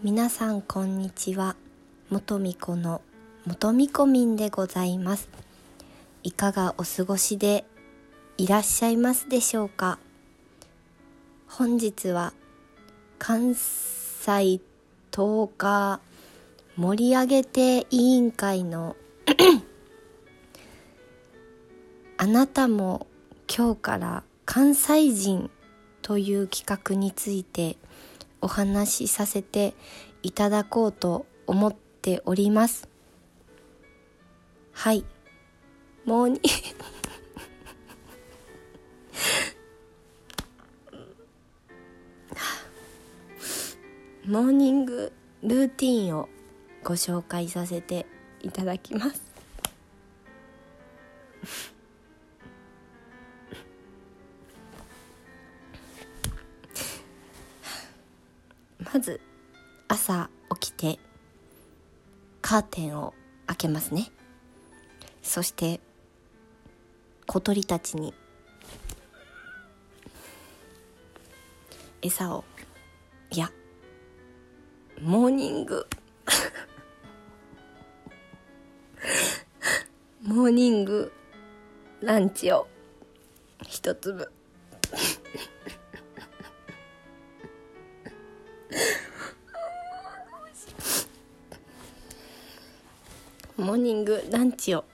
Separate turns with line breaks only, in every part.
皆さんこんにちは。元美子の元美子民でございます。いかがお過ごしでいらっしゃいますでしょうか？本日は関西10日盛り上げて委員会の あなたも今日から関西人という企画についてお話しさせていただこうと思っております。はい。もうに。モーニングルーティンをご紹介させていただきます。まず朝起きてカーテンを開けますね。そして小鳥たちに餌をいやモーニング。モーニングランチを一粒。モーニングランチを。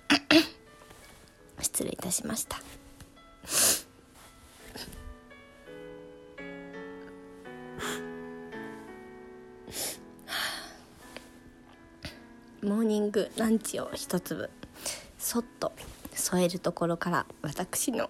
失礼いたしました。モーニングランチを一粒。そっと添えるところから私の